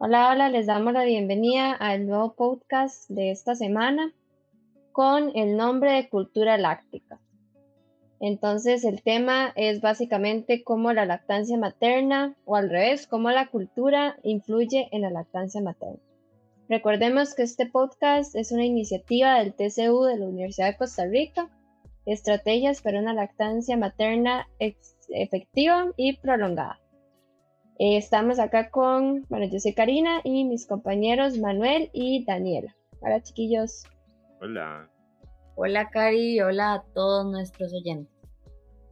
Hola, hola, les damos la bienvenida al nuevo podcast de esta semana con el nombre de Cultura Láctica. Entonces el tema es básicamente cómo la lactancia materna o al revés, cómo la cultura influye en la lactancia materna. Recordemos que este podcast es una iniciativa del TCU de la Universidad de Costa Rica, Estrategias para una lactancia materna efectiva y prolongada. Eh, estamos acá con, bueno, yo soy Karina y mis compañeros Manuel y Daniela. Hola chiquillos. Hola. Hola Cari, hola a todos nuestros oyentes.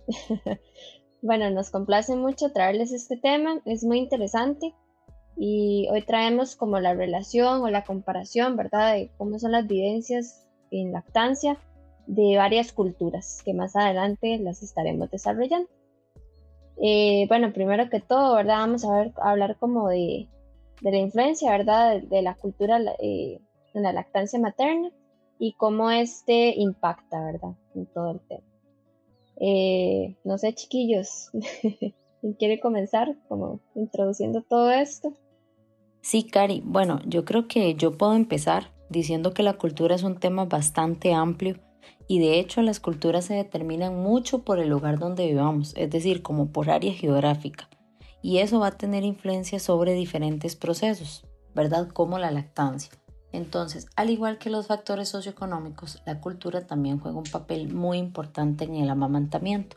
bueno, nos complace mucho traerles este tema, es muy interesante y hoy traemos como la relación o la comparación, ¿verdad? De cómo son las vivencias en lactancia de varias culturas que más adelante las estaremos desarrollando. Eh, bueno, primero que todo, ¿verdad? Vamos a, ver, hablar como de, la influencia, ¿verdad? De, la cultura eh, en la lactancia materna y cómo este impacta, ¿verdad? En todo el tema. Eh, no sé, chiquillos, ¿quién quiere comenzar como introduciendo todo esto? Sí, Cari, bueno, yo creo que yo puedo empezar diciendo que la cultura es un tema bastante amplio y de hecho las culturas se determinan mucho por el lugar donde vivamos, es decir, como por área geográfica. Y eso va a tener influencia sobre diferentes procesos, ¿verdad? Como la lactancia. Entonces, al igual que los factores socioeconómicos, la cultura también juega un papel muy importante en el amamantamiento,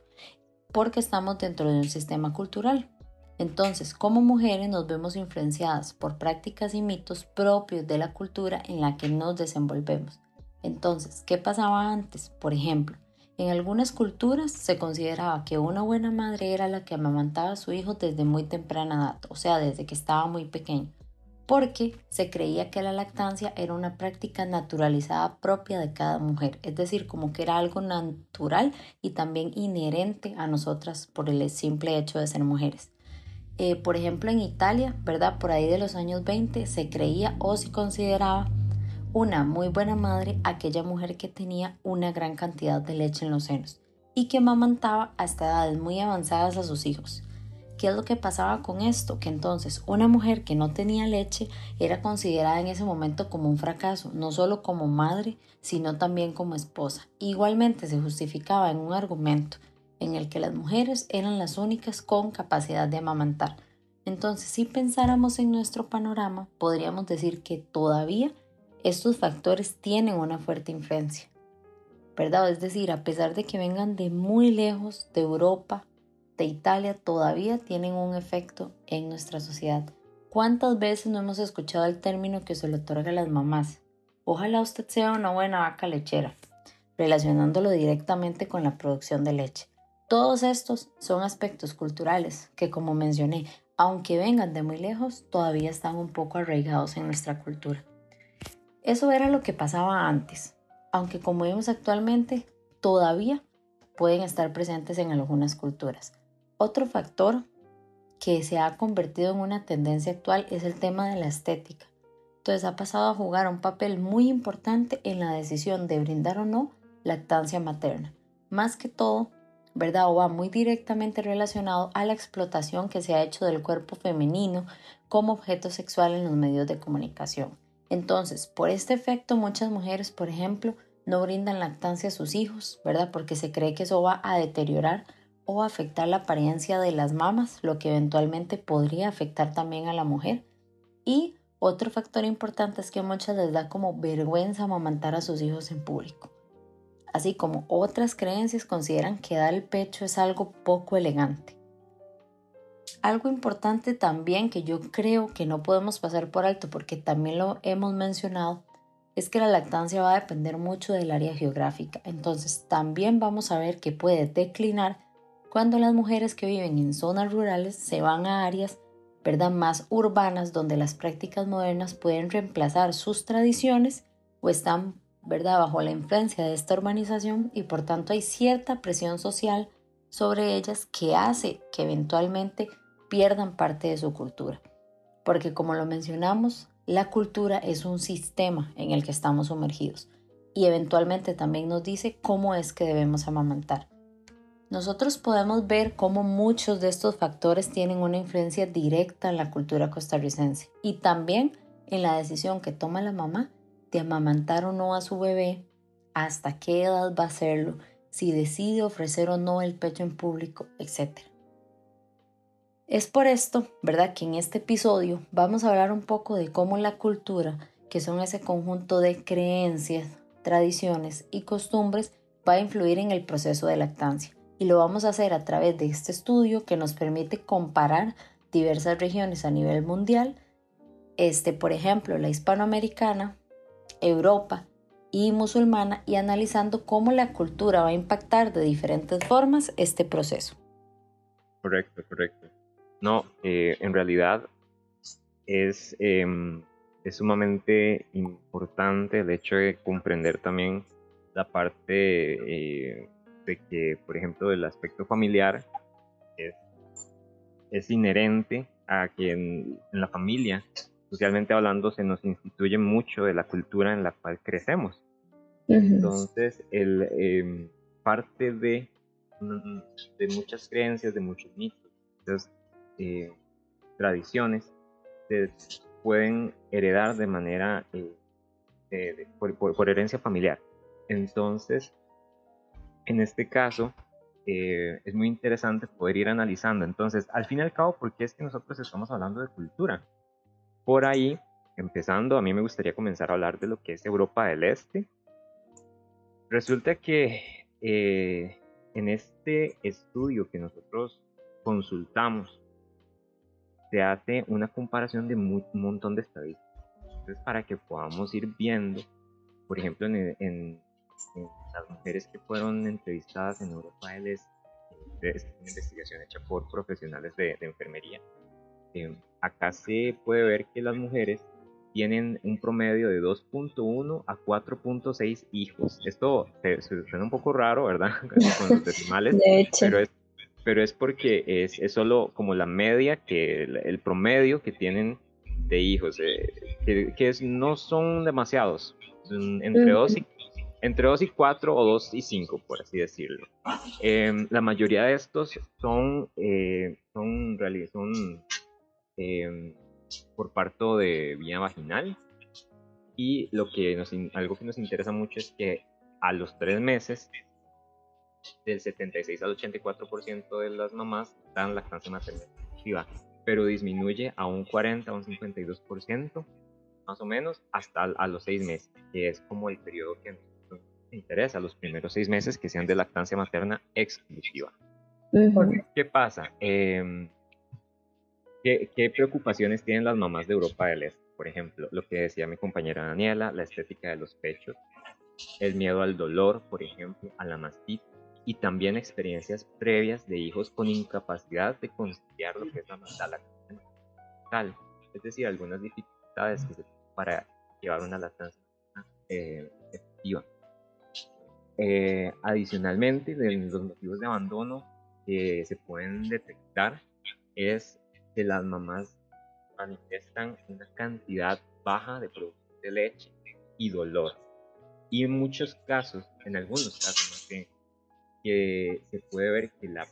porque estamos dentro de un sistema cultural. Entonces, como mujeres nos vemos influenciadas por prácticas y mitos propios de la cultura en la que nos desenvolvemos. Entonces, ¿qué pasaba antes? Por ejemplo, en algunas culturas se consideraba que una buena madre era la que amamantaba a su hijo desde muy temprana edad, o sea, desde que estaba muy pequeño, porque se creía que la lactancia era una práctica naturalizada propia de cada mujer, es decir, como que era algo natural y también inherente a nosotras por el simple hecho de ser mujeres. Eh, por ejemplo, en Italia, ¿verdad? Por ahí de los años 20 se creía o se consideraba una muy buena madre aquella mujer que tenía una gran cantidad de leche en los senos y que amamantaba hasta edades muy avanzadas a sus hijos. ¿Qué es lo que pasaba con esto? Que entonces una mujer que no tenía leche era considerada en ese momento como un fracaso, no solo como madre, sino también como esposa. Igualmente se justificaba en un argumento en el que las mujeres eran las únicas con capacidad de amamantar. Entonces, si pensáramos en nuestro panorama, podríamos decir que todavía estos factores tienen una fuerte influencia, ¿verdad? Es decir, a pesar de que vengan de muy lejos, de Europa, de Italia, todavía tienen un efecto en nuestra sociedad. ¿Cuántas veces no hemos escuchado el término que se le otorga a las mamás? Ojalá usted sea una buena vaca lechera, relacionándolo directamente con la producción de leche. Todos estos son aspectos culturales que, como mencioné, aunque vengan de muy lejos, todavía están un poco arraigados en nuestra cultura. Eso era lo que pasaba antes, aunque como vemos actualmente, todavía pueden estar presentes en algunas culturas. Otro factor que se ha convertido en una tendencia actual es el tema de la estética. Entonces ha pasado a jugar un papel muy importante en la decisión de brindar o no lactancia materna. Más que todo, ¿verdad? Va muy directamente relacionado a la explotación que se ha hecho del cuerpo femenino como objeto sexual en los medios de comunicación. Entonces, por este efecto, muchas mujeres, por ejemplo, no brindan lactancia a sus hijos, ¿verdad? Porque se cree que eso va a deteriorar o afectar la apariencia de las mamas, lo que eventualmente podría afectar también a la mujer. Y otro factor importante es que a muchas les da como vergüenza amamantar a sus hijos en público. Así como otras creencias consideran que dar el pecho es algo poco elegante. Algo importante también que yo creo que no podemos pasar por alto porque también lo hemos mencionado es que la lactancia va a depender mucho del área geográfica. Entonces también vamos a ver que puede declinar cuando las mujeres que viven en zonas rurales se van a áreas ¿verdad? más urbanas donde las prácticas modernas pueden reemplazar sus tradiciones o están ¿verdad? bajo la influencia de esta urbanización y por tanto hay cierta presión social sobre ellas que hace que eventualmente pierdan parte de su cultura. Porque como lo mencionamos, la cultura es un sistema en el que estamos sumergidos y eventualmente también nos dice cómo es que debemos amamantar. nosotros podemos ver cómo muchos de estos factores tienen una influencia directa en la cultura costarricense y también en la decisión que toma la mamá de amamantar o no a su bebé, hasta qué edad va a hacerlo, si decide ofrecer o no el pecho en público, etc. Es por esto, ¿verdad?, que en este episodio vamos a hablar un poco de cómo la cultura, que son ese conjunto de creencias, tradiciones y costumbres, va a influir en el proceso de lactancia. Y lo vamos a hacer a través de este estudio que nos permite comparar diversas regiones a nivel mundial, este, por ejemplo, la hispanoamericana, Europa y musulmana, y analizando cómo la cultura va a impactar de diferentes formas este proceso. Correcto, correcto. No, eh, en realidad es, em, es sumamente importante el hecho de comprender también la parte eh, de que, por ejemplo, el aspecto familiar es, es inherente a que en, la familia, socialmente hablando, se nos instituye mucho de la cultura en la cual crecemos. Entonces, el, em, parte de, de muchas creencias, de muchos mitos, muchas eh, tradiciones, se pueden heredar de manera, eh, por herencia familiar. Entonces, en este caso, eh, es muy interesante poder ir analizando. Entonces, al fin y al cabo, ¿por qué es que nosotros estamos hablando de cultura? Por ahí, empezando, a mí me gustaría comenzar a hablar de lo que es Europa del Este. Resulta que eh, en este estudio que nosotros consultamos, se hace una comparación de un montón de estadísticas. Entonces, para que podamos ir viendo, por ejemplo, en las mujeres que fueron entrevistadas en Europa del Este, es una investigación hecha por profesionales de, enfermería. Eh, acá se puede ver que las mujeres tienen un promedio de 2.1 a 4.6 hijos. Esto suena un poco raro, ¿verdad? Con los decimales, pero es, pero es porque es, es, solo como la media, que el, promedio que tienen de hijos, eh, que, que no son demasiados, entre 2 y entre 2 y 4 o 2 y 5, por así decirlo. Em, la mayoría de estos son, eh, son, son em, por parto de vía vaginal. Y lo que nos, algo que nos interesa mucho es que a los 3 meses, del 76 al 84% de las mamás dan lactancia materna exclusiva, pero disminuye a un 40 o un 52% más o menos hasta a los 6 meses, que es como el periodo que interesa los primeros seis meses que sean de lactancia materna exclusiva. ¿Qué pasa? Em, ¿qué, preocupaciones tienen las mamás de Europa del Este? Por ejemplo, lo que decía mi compañera Daniela, la estética de los pechos, el miedo al dolor, por ejemplo, a la mastitis, y también experiencias previas de hijos con incapacidad de conciliar lo que es la, lactancia es decir, algunas dificultades para llevar una lactancia eh, efectiva. Eh, adicionalmente, de los motivos de abandono que se pueden detectar es que las mamás manifiestan una cantidad baja de producción de leche y dolor. Y en muchos casos, en algunos casos que se puede ver que la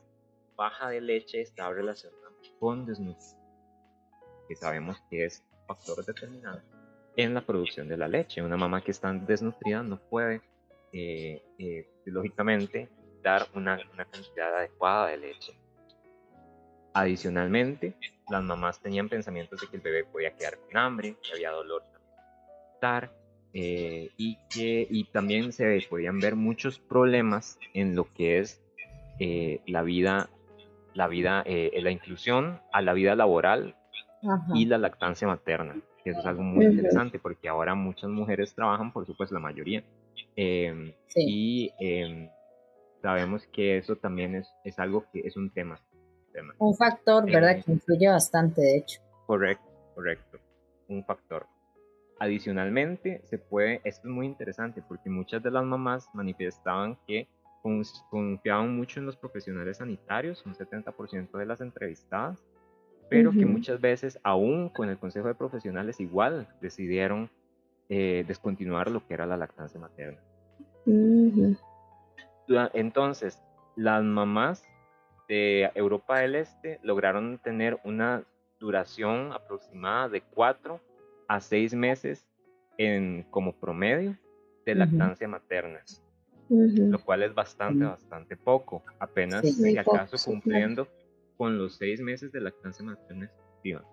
baja de leche está relacionada con desnutrición, que sabemos que es un factor determinante en la producción de la leche. Una mamá que está desnutrida no puede eh, eh, lógicamente dar una, una, cantidad adecuada de leche. Adicionalmente, las mamás tenían pensamientos de que el bebé podía quedar con hambre, que había dolor también eh, y que y también se podían ver muchos problemas en lo que es eh, la vida, la vida, la inclusión a la vida laboral y la lactancia materna. Eso es algo muy interesante porque ahora muchas mujeres trabajan, por supuesto, la mayoría, Em, y em, sabemos que eso también es, es, algo que es un tema. Un factor, ¿verdad? que influye bastante, de hecho. Correcto, correcto. Un factor. Adicionalmente, se puede, esto es muy interesante porque muchas de las mamás manifestaban que confiaban mucho en los profesionales sanitarios, un 70% de las entrevistadas, pero que muchas veces, aún con el consejo de profesionales, igual decidieron eh, descontinuar lo que era la lactancia materna. Entonces, las mamás de Europa del Este lograron tener una duración aproximada de 4 a 6 meses en, como promedio de lactancia materna, lo cual es bastante, bastante poco, apenas si acaso cumpliendo con los 6 meses de lactancia materna efectiva.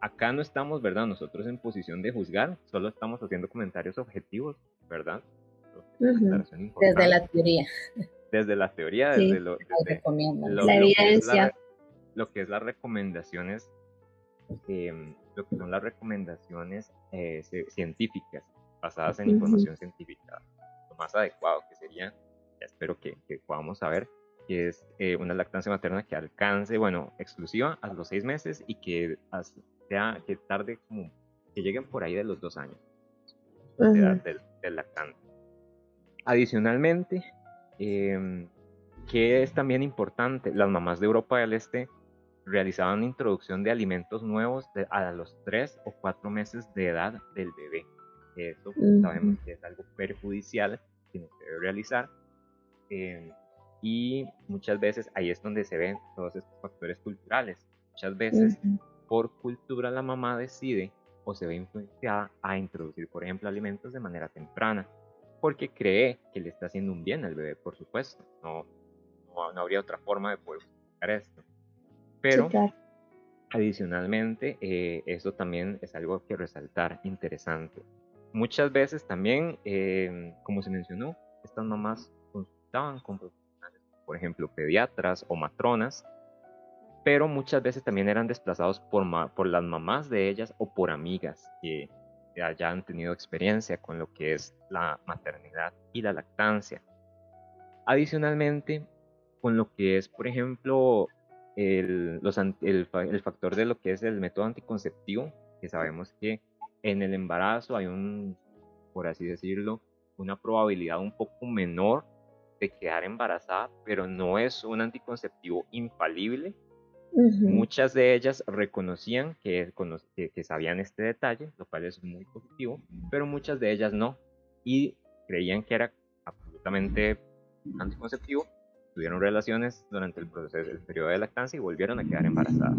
Acá no estamos, ¿verdad? Nosotros en posición de juzgar, solo estamos haciendo comentarios objetivos, ¿verdad? Desde la teoría. Desde la teoría, desde lo, la evidencia. lo que es las recomendaciones Em, lo que son las recomendaciones eh, científicas, basadas en información científica. Lo más adecuado que sería, ya espero que, que podamos saber, que es eh, una lactancia materna que alcance, bueno, exclusiva a los seis meses y que sea, que tarde como, que lleguen por ahí de los dos años de edad del, del, lactante. Adicionalmente, eh, que es también importante, las mamás de Europa del Este realizaban introducción de alimentos nuevos a los 3 o 4 meses de edad del bebé. Eso sabemos que es algo perjudicial que no se debe realizar. Eh, y muchas veces ahí es donde se ven todos estos factores culturales. Muchas veces por cultura la mamá decide o se ve influenciada a introducir, por ejemplo, alimentos de manera temprana, porque cree que le está haciendo un bien al bebé, por supuesto. No, no, habría otra forma de poder explicar esto. Pero adicionalmente, eh, eso también es algo que resaltar interesante. Muchas veces también, em, como se mencionó, estas mamás consultaban con profesionales, por ejemplo, pediatras o matronas, pero muchas veces también eran desplazados por, por las mamás de ellas o por amigas que ya han tenido experiencia con lo que es la maternidad y la lactancia. Adicionalmente, con lo que es, por ejemplo, el, los, el, factor de lo que es el método anticonceptivo, que sabemos que en el embarazo hay un, por así decirlo, una probabilidad un poco menor de quedar embarazada, pero no es un anticonceptivo infalible. Muchas de ellas reconocían que, que, que, sabían este detalle, lo cual es muy positivo, pero muchas de ellas no, y creían que era absolutamente anticonceptivo, tuvieron relaciones durante el proceso, el periodo de lactancia y volvieron a quedar embarazadas.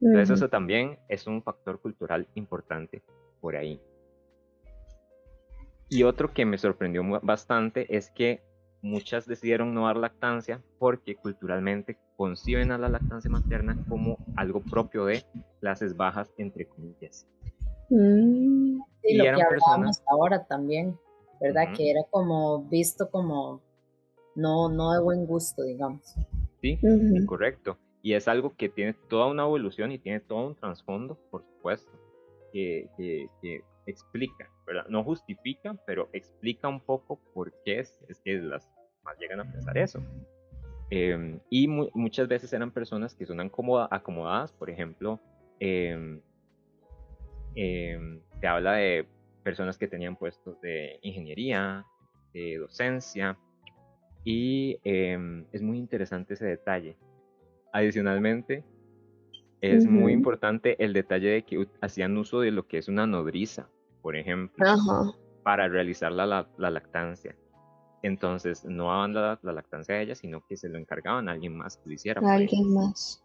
Entonces eso también es un factor cultural importante por ahí. Y otro que me sorprendió bastante es que muchas decidieron no dar lactancia porque culturalmente conciben a la lactancia materna como algo propio de clases bajas, entre comillas. Mm. y lo eran que personas ahora también, ¿verdad? Que era como visto como no, no de buen gusto, digamos. Sí, correcto. Y es algo que tiene toda una evolución y tiene todo un trasfondo, por supuesto, que, explica, ¿verdad? No justifica, pero explica un poco por qué es, es que las más llegan a pensar eso. Em, y muchas veces eran personas que son acomodadas, por ejemplo, eh, se habla de personas que tenían puestos de ingeniería, de docencia, y es muy interesante ese detalle. Adicionalmente, es muy importante el detalle de que hacían uso de lo que es una nodriza, por ejemplo, para realizar la, lactancia. Entonces, no daban la, lactancia a ella, sino que se lo encargaban a alguien más que lo hiciera. alguien más.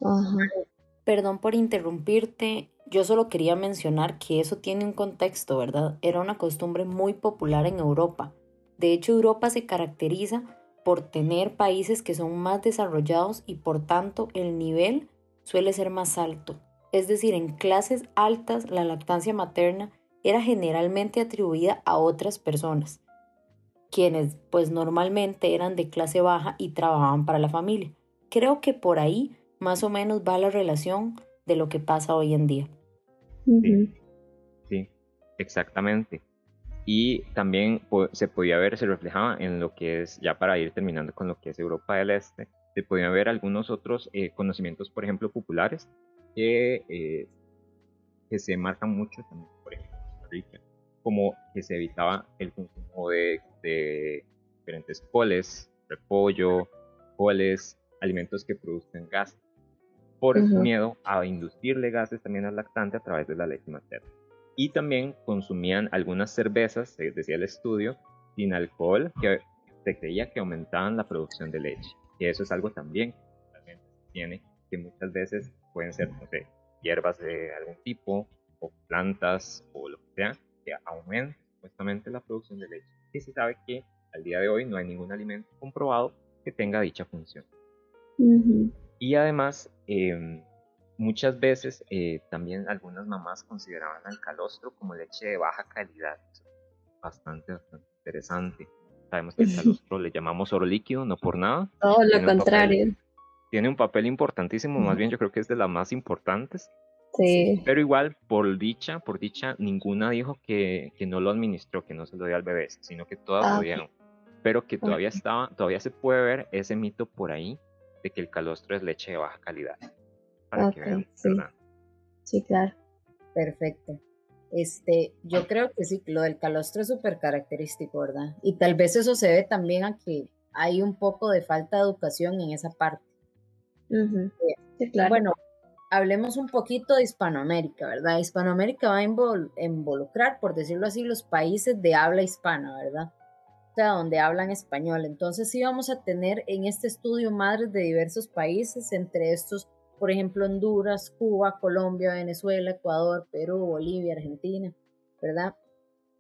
Perdón por interrumpirte, yo solo quería mencionar que eso tiene un contexto, ¿verdad? Era una costumbre muy popular en Europa. De hecho, Europa se caracteriza por tener países que son más desarrollados y por tanto el nivel suele ser más alto. Es decir, en clases altas la lactancia materna era generalmente atribuida a otras personas, quienes pues normalmente eran de clase baja y trabajaban para la familia. Creo que por ahí más o menos va la relación de lo que pasa hoy en día. Sí, sí exactamente y también se podía ver, se reflejaba en lo que es, ya para ir terminando con lo que es Europa del Este, se podían ver algunos otros eh, conocimientos, por ejemplo, populares, que, eh, que se marcan mucho también, Rica, como que se evitaba el consumo de, de diferentes coles, repollo, coles, alimentos que produzcan gas, por miedo a inducirle gases también al lactante a través de la leche materna y también consumían algunas cervezas, decía el estudio, sin alcohol, que se creía que aumentaban la producción de leche. Y eso es algo también que tiene, que muchas veces pueden ser, no sé, hierbas de algún tipo, o plantas, o lo que sea, que aumenten supuestamente la producción de leche. Y se sabe que al día de hoy no hay ningún alimento comprobado que tenga dicha función. Y además, em, muchas veces eh, también algunas mamás consideraban al calostro como leche de baja calidad. Bastante, bastante interesante. Sabemos que el calostro le llamamos oro líquido, no por nada. Todo lo contrario. tiene un papel importantísimo, más bien yo creo que es de las más importantes. Sí. Pero igual, por dicha, por dicha, ninguna dijo que, que no lo administró, que no se lo dio al bebé, sino que todas lo ah, dieron. Pero que todavía estaba, todavía se puede ver ese mito por ahí de que el calostro es leche de baja calidad. Para que vean, sí. Sí, claro. Perfecto. Este, yo creo que sí, lo del calostro es súper característico, ¿verdad? Y tal vez eso se ve también a que hay un poco de falta de educación en esa parte. Eh, sí, claro. Bueno, hablemos un poquito de Hispanoamérica, ¿verdad? Hispanoamérica va a involucrar, por decirlo así, los países de habla hispana, ¿verdad? O sea, donde hablan español. Entonces sí vamos a tener en este estudio madres de diversos países, entre estos por ejemplo, Honduras, Cuba, Colombia, Venezuela, Ecuador, Perú, Bolivia, Argentina, ¿verdad?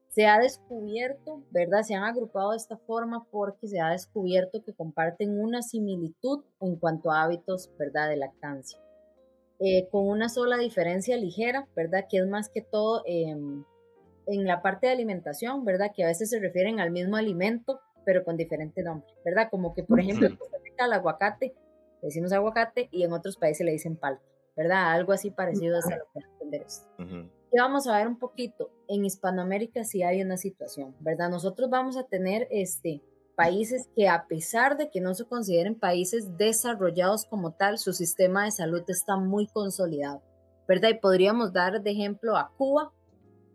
Se ha descubierto, ¿verdad? Se han agrupado de esta forma porque se ha descubierto que comparten una similitud en cuanto a hábitos, ¿verdad? De lactancia. Eh, con una sola diferencia ligera, ¿verdad? Que es más que todo em, en la parte de alimentación, ¿verdad? Que a veces se refieren al mismo alimento, pero con diferente nombre, ¿verdad? Como que, por ejemplo, el aguacate le decimos aguacate y en otros países le dicen palta, ¿verdad? Algo así parecido a lo que entender esto. Y vamos a ver un poquito, en Hispanoamérica sí hay una situación, ¿verdad? Nosotros vamos a tener este, países que a pesar de que no se consideren países desarrollados como tal, su sistema de salud está muy consolidado, ¿verdad? Y podríamos dar de ejemplo a Cuba,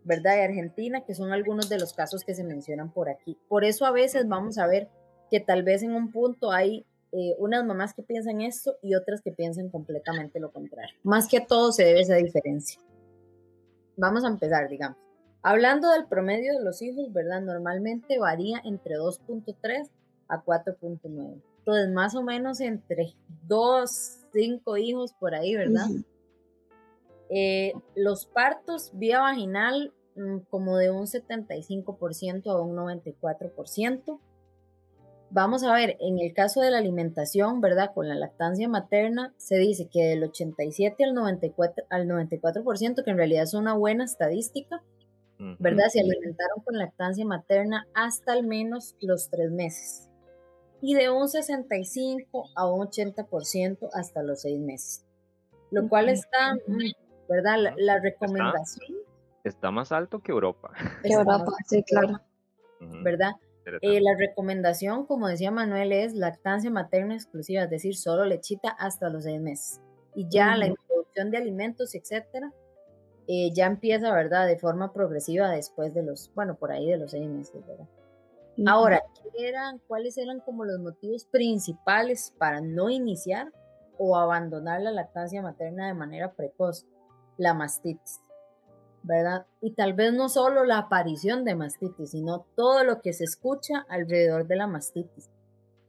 ¿verdad? Y Argentina, que son algunos de los casos que se mencionan por aquí. Por eso a veces vamos a ver que tal vez en un punto hay eh, unas mamás que piensan esto y otras que piensan completamente lo contrario. Más que a todo se debe esa diferencia. Vamos a empezar, digamos. Hablando del promedio de los hijos, ¿verdad? Normalmente varía entre 2.3 a 4.9. Entonces, más o menos entre 2, 5 hijos por ahí, ¿verdad? Eh, los partos vía vaginal mm, como de un 75% a un 94%. Vamos a ver, en el caso de la alimentación, ¿verdad? Con la lactancia materna, se dice que del 87 al 94%, al 94% que en realidad es una buena estadística, ¿verdad? Se alimentaron con lactancia materna hasta al menos los tres meses. Y de un 65 a un 80% hasta los seis meses. Lo cual está, ¿verdad? La, recomendación. Está, más alto que Europa. Que Europa, sí, claro. ¿Verdad? Eh, la recomendación, como decía Manuel, es lactancia materna exclusiva, es decir, solo lechita hasta los seis meses. Y ya la introducción de alimentos, etcétera, eh, ya empieza, ¿verdad?, de forma progresiva después de los, bueno, por ahí de los seis meses, ¿verdad? Ahora, eran, ¿cuáles eran como los motivos principales para no iniciar o abandonar la lactancia materna de manera precoz? La mastitis. ¿verdad? Y tal vez no solo la aparición de mastitis, sino todo lo que se escucha alrededor de la mastitis.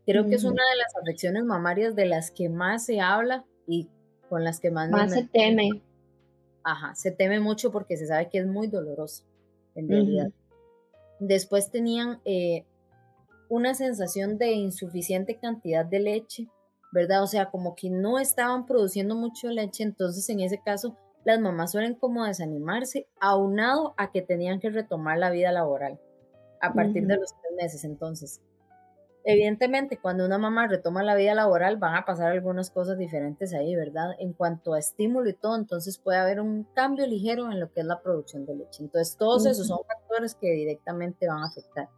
Creo que es una de las afecciones mamarias de las que más se habla y con las que más, más se teme. Ajá, se teme mucho porque se sabe que es muy doloroso, en realidad. Después tenían eh, una sensación de insuficiente cantidad de leche, ¿verdad? O sea, como que no estaban produciendo mucho leche, entonces en ese caso las mamás suelen como desanimarse, aunado a que tenían que retomar la vida laboral a partir de los tres meses. Entonces, evidentemente, cuando una mamá retoma la vida laboral, van a pasar algunas cosas diferentes ahí, ¿verdad? En cuanto a estímulo y todo, entonces puede haber un cambio ligero en lo que es la producción de leche. Entonces, todos esos son factores que directamente van a afectar.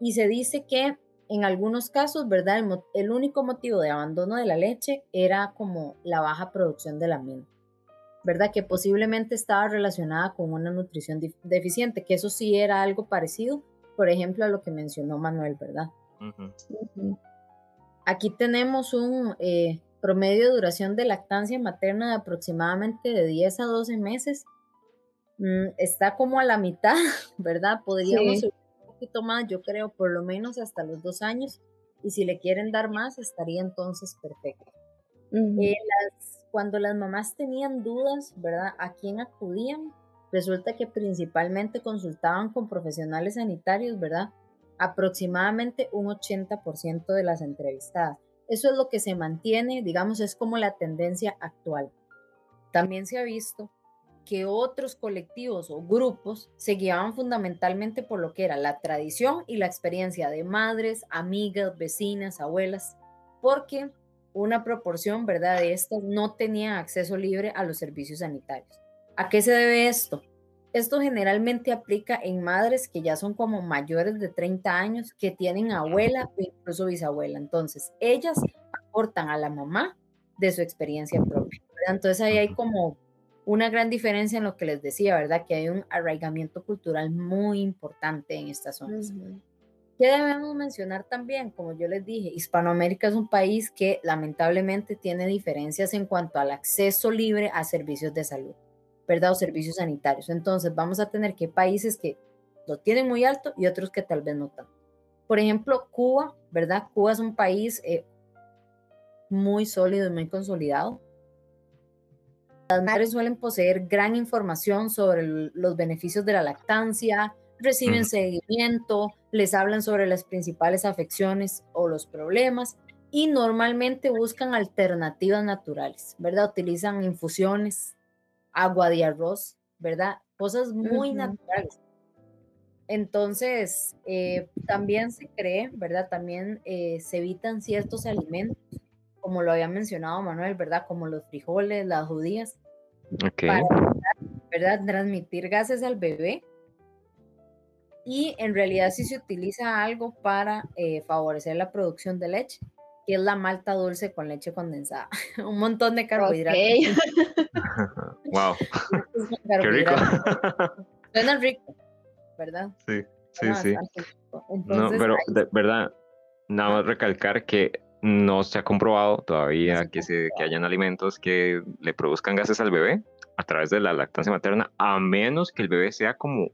Y se dice que en algunos casos, ¿verdad? El, el único motivo de abandono de la leche era como la baja producción de la miel. ¿verdad? Que posiblemente estaba relacionada con una nutrición deficiente, que eso sí era algo parecido, por ejemplo, a lo que mencionó Manuel, ¿verdad? Aquí tenemos un eh, promedio de duración de lactancia materna de aproximadamente de 10 a 12 meses. Mm, está como a la mitad, ¿verdad? Podríamos un poquito más, yo creo, por lo menos hasta los dos años. y si le quieren dar más, estaría entonces perfecto. Eh, cuando las mamás tenían dudas, ¿verdad? ¿A quién acudían? Resulta que principalmente consultaban con profesionales sanitarios, ¿verdad? Aproximadamente un 80% de las entrevistadas. Eso es lo que se mantiene, digamos, es como la tendencia actual. También se ha visto que otros colectivos o grupos se guiaban fundamentalmente por lo que era la tradición y la experiencia de madres, amigas, vecinas, abuelas, porque una proporción, ¿verdad?, de estas no tenía acceso libre a los servicios sanitarios. ¿A qué se debe esto? Esto generalmente aplica en madres que ya son como mayores de 30 años, que tienen abuela o incluso bisabuela. Entonces, ellas aportan a la mamá de su experiencia propia. Entonces, ahí hay como una gran diferencia en lo que les decía, ¿verdad? Que hay un arraigamiento cultural muy importante en estas zonas. ¿Qué debemos mencionar también? Como yo les dije, Hispanoamérica es un país que lamentablemente tiene diferencias en cuanto al acceso libre a servicios de salud, ¿verdad? O servicios sanitarios. Entonces vamos a tener que países que lo tienen muy alto y otros que tal vez no tanto. Por ejemplo, Cuba, ¿verdad? Cuba es un país eh, muy sólido y muy consolidado las madres suelen poseer gran información sobre los beneficios de la lactancia, reciben seguimiento, les hablan sobre las principales afecciones o los problemas y normalmente buscan alternativas naturales, ¿verdad? Utilizan infusiones, agua de arroz, ¿verdad? Cosas muy naturales. Entonces, eh, también se cree, ¿verdad? También eh, se evitan ciertos alimentos como lo había mencionado Manuel, ¿verdad? Como los frijoles, las judías, para, ¿verdad? Transmitir gases al bebé. Y en realidad sí se utiliza algo para eh, favorecer la producción de leche, que es la malta dulce con leche condensada. Un montón de carbohidratos. wow. Qué rico. Suena rico, ¿verdad? Sí, sí, sí. no, pero de verdad, nada más recalcar que no se ha comprobado todavía que, se, que hayan alimentos que le produzcan gases al bebé a través de la lactancia materna, a menos que el bebé sea como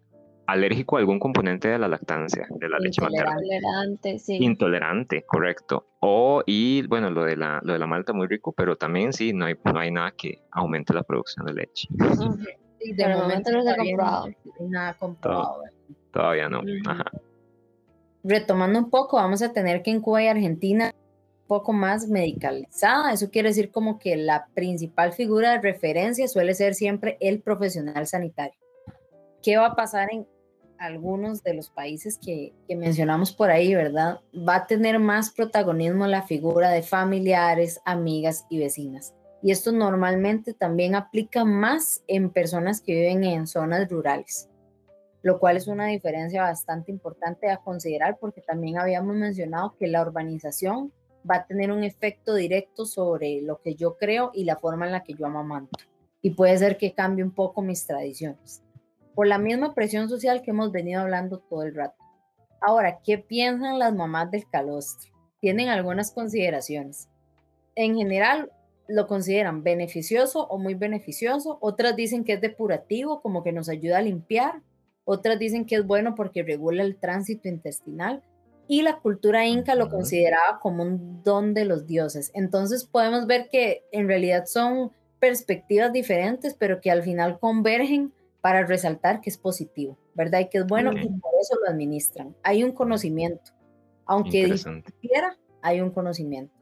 alérgico a algún componente de la lactancia, de la leche materna. Intolerante, sí. Intolerante, correcto. O, y bueno, lo de la, lo de la malta muy rico, pero también sí, no hay, no hay nada que aumente la producción de leche. de momento no se ha comprobado. Nada comprobado. Todavía no. Ajá. Retomando un poco, vamos a tener que en Cuba y Argentina poco más medicalizada. Eso quiere decir como que la principal figura de referencia suele ser siempre el profesional sanitario. ¿Qué va a pasar en algunos de los países que, mencionamos por ahí, verdad? Va a tener más protagonismo la figura de familiares, amigas y vecinas. Y esto normalmente también aplica más en personas que viven en zonas rurales, lo cual es una diferencia bastante importante a considerar porque también habíamos mencionado que la urbanización va a tener un efecto directo sobre lo que yo creo y la forma en la que yo amamanto. Y puede ser que cambie un poco mis tradiciones. Por la misma presión social que hemos venido hablando todo el rato. Ahora, ¿qué piensan las mamás del calostro? Tienen algunas consideraciones. En general, lo consideran beneficioso o muy beneficioso. Otras dicen que es depurativo, como que nos ayuda a limpiar. Otras dicen que es bueno porque regula el tránsito intestinal y la cultura inca lo consideraba como un don de los dioses. Entonces podemos ver que en realidad son perspectivas diferentes, pero que al final convergen para resaltar que es positivo, ¿verdad? Y que es bueno y por eso lo administran. Hay un conocimiento, aunque difiera, hay un conocimiento.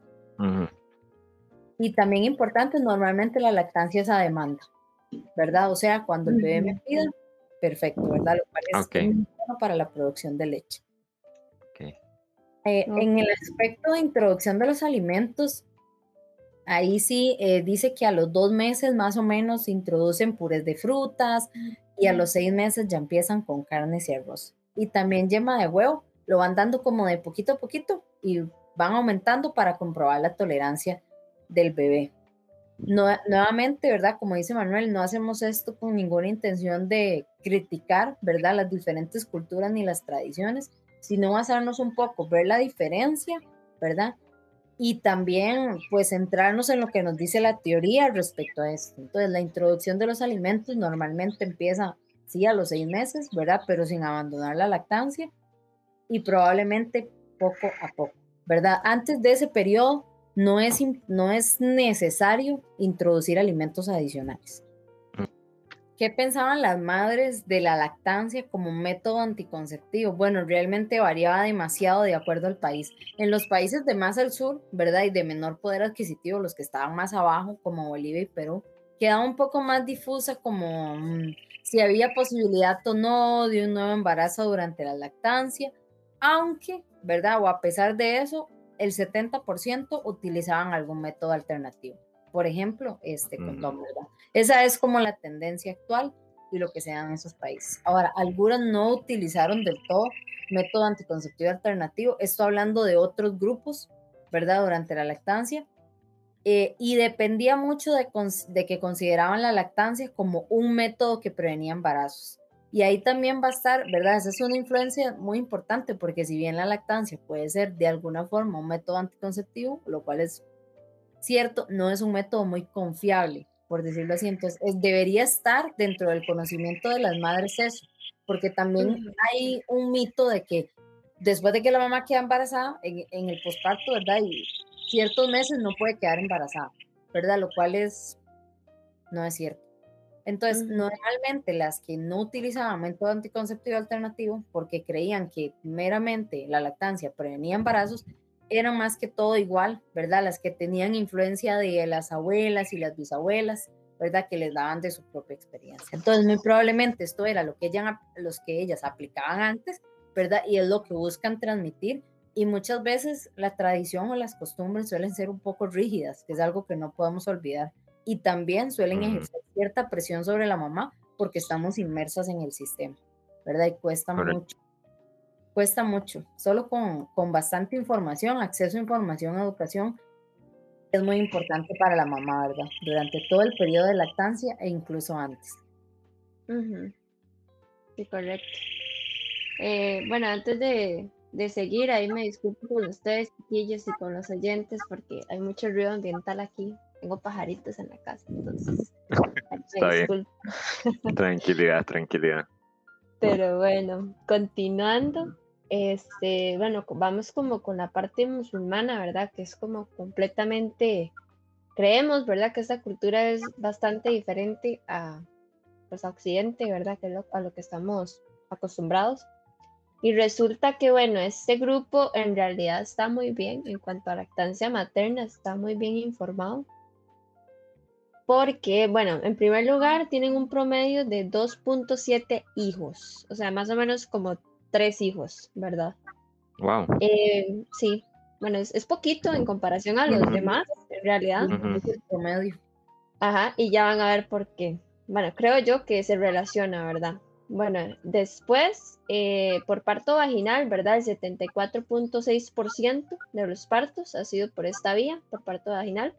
Y también importante, normalmente la lactancia es a demanda, ¿verdad? O sea, cuando el bebé me pida, perfecto, ¿verdad? Lo cual es bueno para la producción de leche. Eh, en el aspecto de introducción de los alimentos, ahí sí eh, dice que a los dos meses más o menos se introducen purés de frutas y a los seis meses ya empiezan con carnes y arroz. Y también yema de huevo, lo van dando como de poquito a poquito y van aumentando para comprobar la tolerancia del bebé. nuevamente, ¿verdad? Como dice Manuel, no hacemos esto con ninguna intención de criticar, ¿verdad? Las diferentes culturas ni las tradiciones, sino basarnos un poco, ver la diferencia, ¿verdad? Y también, pues, centrarnos en lo que nos dice la teoría respecto a esto. Entonces, la introducción de los alimentos normalmente empieza, sí, a los seis meses, ¿verdad? Pero sin abandonar la lactancia y probablemente poco a poco. ¿verdad? Antes de ese periodo no es, no es necesario introducir alimentos adicionales. ¿Qué pensaban las madres de la lactancia como método anticonceptivo? Bueno, realmente variaba demasiado de acuerdo al país. En los países de más al sur, ¿verdad? Y de menor poder adquisitivo, los que estaban más abajo, como Bolivia y Perú, quedaba un poco más difusa como mm, si había posibilidad o no de un nuevo embarazo durante la lactancia, aunque, ¿verdad? O a pesar de eso, el 70% utilizaban algún método alternativo por ejemplo, este condón, ¿verdad? Esa es como la tendencia actual y lo que se da en esos países. Ahora, algunas no utilizaron del todo método anticonceptivo alternativo, esto hablando de otros grupos, ¿verdad? Durante la lactancia. Eh, y dependía mucho de, de, que consideraban la lactancia como un método que prevenía embarazos. Y ahí también va a estar, ¿verdad? Esa es una influencia muy importante porque si bien la lactancia puede ser de alguna forma un método anticonceptivo, lo cual es cierto, no es un método muy confiable, por decirlo así. Entonces, debería estar dentro del conocimiento de las madres eso, porque también hay un mito de que después de que la mamá queda embarazada, en, el posparto, ¿verdad? Y ciertos meses no puede quedar embarazada, ¿verdad? Lo cual es, no es cierto. Entonces, normalmente las que no utilizaban método anticonceptivo alternativo porque creían que meramente la lactancia prevenía embarazos, eran más que todo igual, ¿verdad? Las que tenían influencia de las abuelas y las bisabuelas, ¿verdad? Que les daban de su propia experiencia. Entonces, muy probablemente esto era lo que, ellas, los que ellas aplicaban antes, ¿verdad? Y es lo que buscan transmitir. Y muchas veces la tradición o las costumbres suelen ser un poco rígidas, que es algo que no podemos olvidar. Y también suelen ejercer cierta presión sobre la mamá porque estamos inmersas en el sistema, ¿verdad? Y cuesta mucho cuesta mucho. Solo con, con, bastante información, acceso a información, educación, es muy importante para la mamá, ¿verdad? Durante todo el periodo de lactancia e incluso antes. Sí, correcto. Eh, bueno, antes de, de, seguir, ahí me disculpo con ustedes, chiquillos, y con los oyentes, porque hay mucho ruido ambiental aquí. Tengo pajaritos en la casa, entonces. Está bien. tranquilidad, tranquilidad. Pero bueno, continuando, este, bueno, vamos como con la parte musulmana, ¿verdad? Que es como completamente, creemos, ¿verdad? Que esta cultura es bastante diferente a, pues, a Occidente, ¿verdad? Que es a lo que estamos acostumbrados. Y resulta que, bueno, este grupo en realidad está muy bien en cuanto a lactancia materna, está muy bien informado. Porque, bueno, en primer lugar, tienen un promedio de 2.7 hijos, o sea, más o menos como tres hijos, ¿verdad? Wow. Eh, sí, bueno, es, poquito en comparación a los demás, en realidad. promedio. Ajá, y ya van a ver por qué. Bueno, creo yo que se relaciona, ¿verdad? Bueno, después, eh, por parto vaginal, ¿verdad? El 74.6% de los partos ha sido por esta vía, por parto vaginal.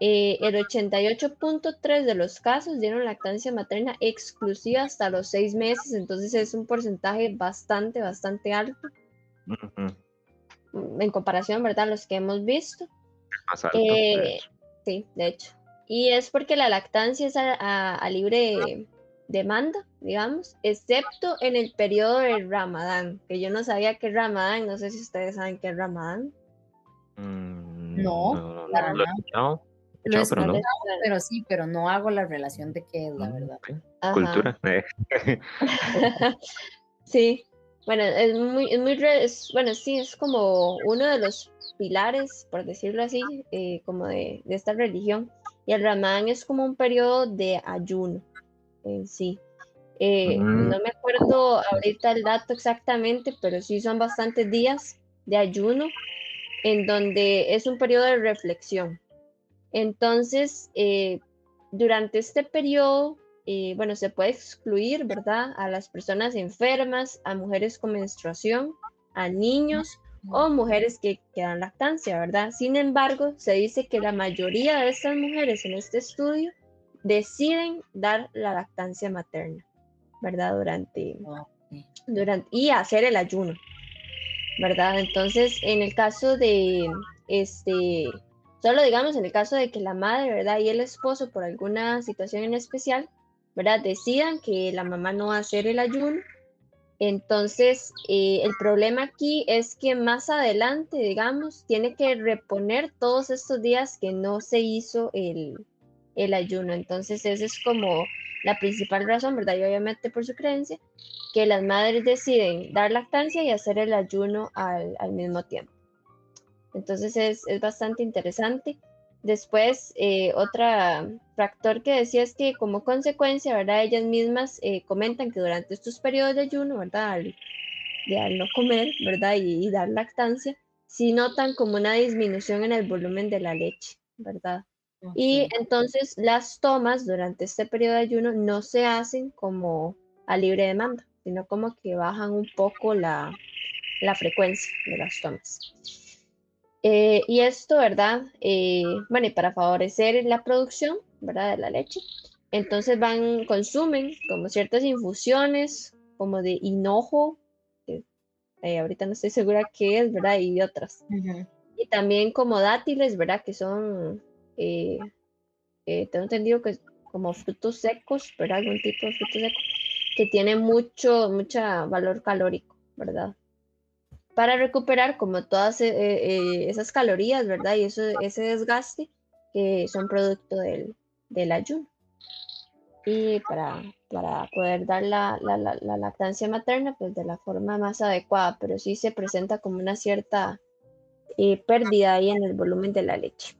Eh, el 88.3 de los casos dieron lactancia materna exclusiva hasta los seis meses, entonces es un porcentaje bastante, bastante alto en comparación, ¿verdad? Los que hemos visto. Eh, sí, de hecho. Y es porque la lactancia es a, libre demanda, digamos, excepto en el periodo del Ramadán, que yo no sabía que Ramadán, no sé si ustedes saben qué es Ramadán. Mm, no, no, no, pero, sí, pero no hago la relación de qué es, la mm, verdad. Cultura. sí, bueno, es muy, es muy, bueno, sí, es como uno de los pilares, por decirlo así, eh, como de, esta religión. Y el Ramadán es como un periodo de ayuno en sí. Eh, mm. No me acuerdo ahorita el dato exactamente, pero sí son bastantes días de ayuno en donde es un periodo de reflexión. Entonces, eh, durante este periodo, eh, bueno, se puede excluir, ¿verdad? A las personas enfermas, a mujeres con menstruación, a niños o mujeres que, quedan dan lactancia, ¿verdad? Sin embargo, se dice que la mayoría de estas mujeres en este estudio deciden dar la lactancia materna, ¿verdad? Durante, durante y hacer el ayuno, ¿verdad? Entonces, en el caso de este Solo digamos en el caso de que la madre, ¿verdad? Y el esposo, por alguna situación en especial, ¿verdad? Decidan que la mamá no va a hacer el ayuno, Entonces, eh, el problema aquí es que más adelante, digamos, tiene que reponer todos estos días que no se hizo el, el ayuno. Entonces, esa es como la principal razón, ¿verdad? Y obviamente por su creencia, que las madres deciden dar lactancia y hacer el ayuno al, al mismo tiempo. Entonces es, es bastante interesante. Después, eh, otro factor que decía es que como consecuencia, ¿verdad? Ellas mismas eh, comentan que durante estos periodos de ayuno, ¿verdad? Al, de al no comer, ¿verdad? Y, dar lactancia, sí notan como una disminución en el volumen de la leche, ¿verdad? Y entonces las tomas durante este periodo de ayuno no se hacen como a libre demanda, sino como que bajan un poco la, la frecuencia de las tomas. Eh, y esto, ¿verdad? Eh, bueno, y para favorecer la producción, ¿verdad? De la leche. Entonces van, consumen como ciertas infusiones, como de hinojo, que eh, ahorita no estoy segura qué es, ¿verdad? Y otras. Y también como dátiles, ¿verdad? Que son, tengo entendido que como frutos secos, ¿verdad? Algún tipo de frutos secos, que tiene mucho, mucho valor calórico, ¿verdad? Para recuperar como todas eh, eh, esas calorías, ¿verdad? Y ese desgaste que son producto del, ayuno. Y para, poder dar la, lactancia materna, pues de la forma más adecuada, pero sí se presenta como una cierta eh, pérdida ahí en el volumen de la leche.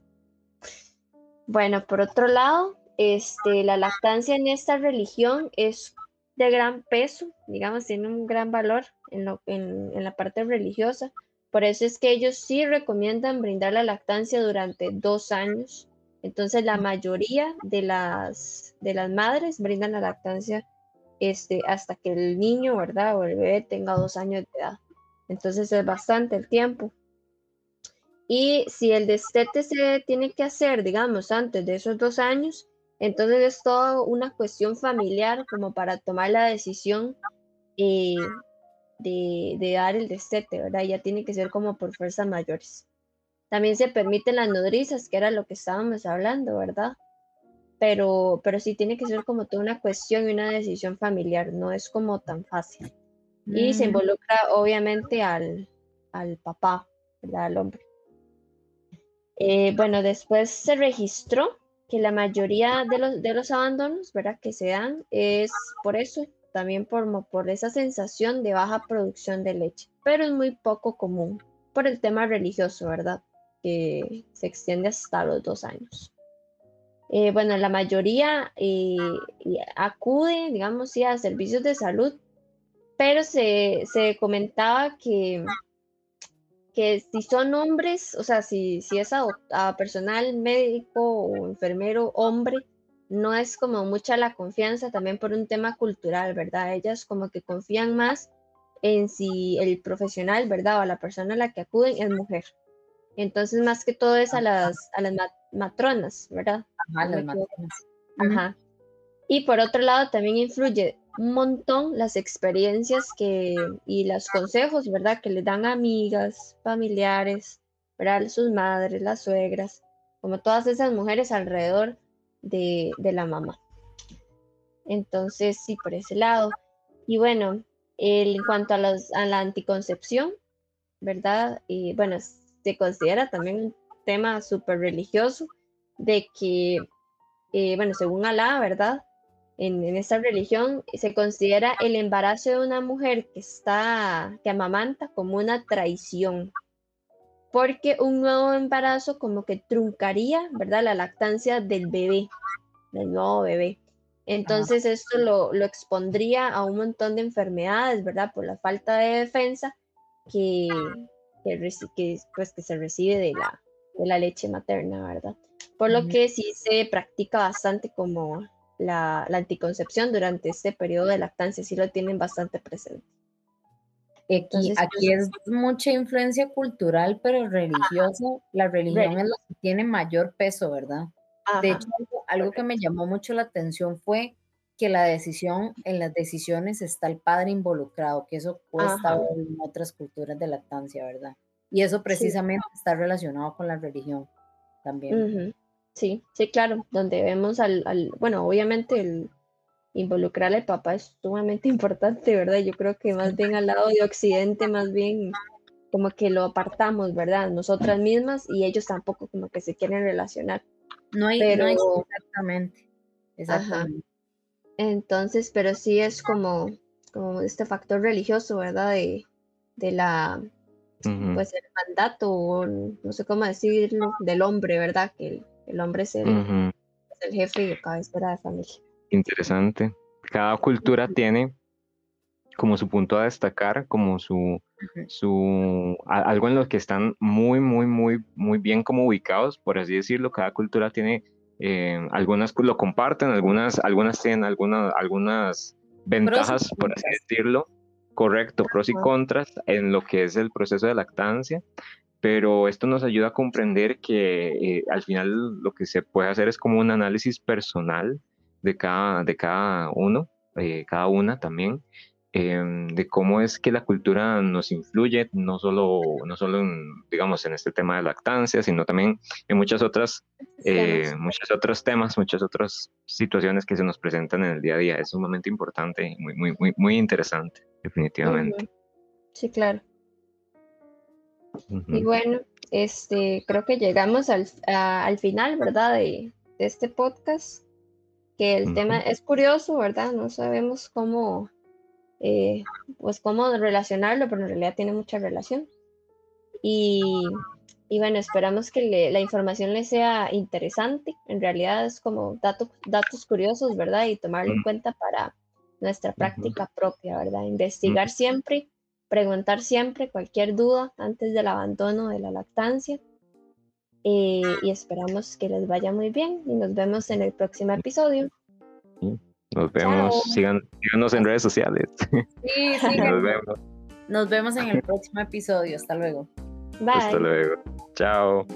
Bueno, por otro lado, este, la lactancia en esta religión es de gran peso, digamos, tiene un gran valor en, lo, en, en, la parte religiosa. Por eso es que ellos sí recomiendan brindar la lactancia durante dos años. Entonces la mayoría de las, de las madres brindan la lactancia este, hasta que el niño, ¿verdad? O el bebé tenga dos años de edad. Entonces es bastante el tiempo. Y si el destete se tiene que hacer, digamos, antes de esos dos años, entonces es toda una cuestión familiar como para tomar la decisión eh, de, dar el destete, ¿verdad? Ya tiene que ser como por fuerzas mayores. También se permiten las nodrizas, que era lo que estábamos hablando, ¿verdad? Pero, pero sí tiene que ser como toda una cuestión y una decisión familiar, no es como tan fácil. Y se mm. involucra obviamente al, al papá, ¿verdad? Al hombre. Eh, bueno, después se registró que la mayoría de los, de los abandonos, ¿verdad? Que se dan es por eso, también por, por esa sensación de baja producción de leche, pero es muy poco común por el tema religioso, ¿verdad? Que se extiende hasta los dos años. Eh, bueno, la mayoría eh, acude, digamos, sí, a servicios de salud, pero se, se comentaba que que si son hombres, o sea, si, si es a, personal médico o enfermero hombre, no es como mucha la confianza también por un tema cultural, ¿verdad? Ellas como que confían más en si el profesional, ¿verdad? O la persona a la que acuden es mujer. Entonces, más que todo es a las, a las matronas, ¿verdad? Ajá, las matronas. Ajá. Y por otro lado, también influye un montón las experiencias que, y los consejos, ¿verdad? Que le dan amigas, familiares, ¿verdad? Sus madres, las suegras, como todas esas mujeres alrededor de, la mamá. Entonces, sí, por ese lado. Y bueno, en cuanto a, los, a la anticoncepción, ¿verdad? Y bueno, se considera también un tema súper religioso de que, eh, bueno, según Alá, ¿verdad? En, esta religión se considera el embarazo de una mujer que está, que amamanta como una traición, porque un nuevo embarazo como que truncaría, ¿verdad? La lactancia del bebé, del nuevo bebé. Entonces esto lo, lo, expondría a un montón de enfermedades, ¿verdad? Por la falta de defensa que, que, pues, que se recibe de la, de la leche materna, ¿verdad? Por lo que sí se practica bastante como la, anticoncepción durante este periodo de lactancia, sí lo tienen bastante presente. Aquí, aquí pues, es mucha influencia cultural, pero religiosa. La religión es la que tiene mayor peso, ¿verdad? De hecho, algo, que me llamó mucho la atención fue que la decisión, en las decisiones está el padre involucrado, que eso cuesta en otras culturas de lactancia, ¿verdad? Y eso precisamente está relacionado con la religión también. Sí, sí, claro, donde vemos al, bueno, obviamente el, involucrar al papá es sumamente importante, ¿verdad? Yo creo que más bien al lado de Occidente, más bien como que lo apartamos, ¿verdad? Nosotras mismas y ellos tampoco como que se quieren relacionar. No hay, pero, exactamente, exactamente. Entonces, pero sí es como, como este factor religioso, ¿verdad? De, de la, pues el mandato, o no sé cómo decirlo, del hombre, ¿verdad? Que el, hombre es el, es el jefe y cabecera de familia. Interesante. Cada cultura tiene como su punto a destacar, como su, su algo en lo que están muy, muy, muy, muy bien como ubicados, por así decirlo. Cada cultura tiene, eh, algunas lo comparten, algunas, algunas tienen algunas, algunas ventajas, por así decirlo. Correcto, pros y contras en lo que es el proceso de lactancia, pero esto nos ayuda a comprender que eh, al final lo que se puede hacer es como un análisis personal de cada, de cada uno, eh, cada una también, em, de cómo es que la cultura nos influye, no solo, no solo en, digamos, en este tema de lactancia, sino también en muchas otras, eh, muchos otros temas, muchas otras situaciones que se nos presentan en el día a día. Es sumamente importante muy, muy, muy, muy interesante, definitivamente. Sí, claro. Y bueno, este, creo que llegamos al, al final, ¿verdad? De, de este podcast que el tema es curioso, ¿verdad? No sabemos cómo, eh, pues cómo relacionarlo, pero en realidad tiene mucha relación. Y, bueno, esperamos que la información le sea interesante. En realidad es como datos, datos curiosos, ¿verdad? Y tomarlo en cuenta para nuestra práctica propia, ¿verdad? Investigar siempre, preguntar siempre cualquier duda antes del abandono de la lactancia. Eh, y esperamos que les vaya muy bien y nos vemos en el próximo episodio. Nos vemos, sigan, síganos en redes sociales. Sí, sí. nos vemos. Nos vemos en el próximo episodio. Hasta luego. Bye. Hasta luego. Chao.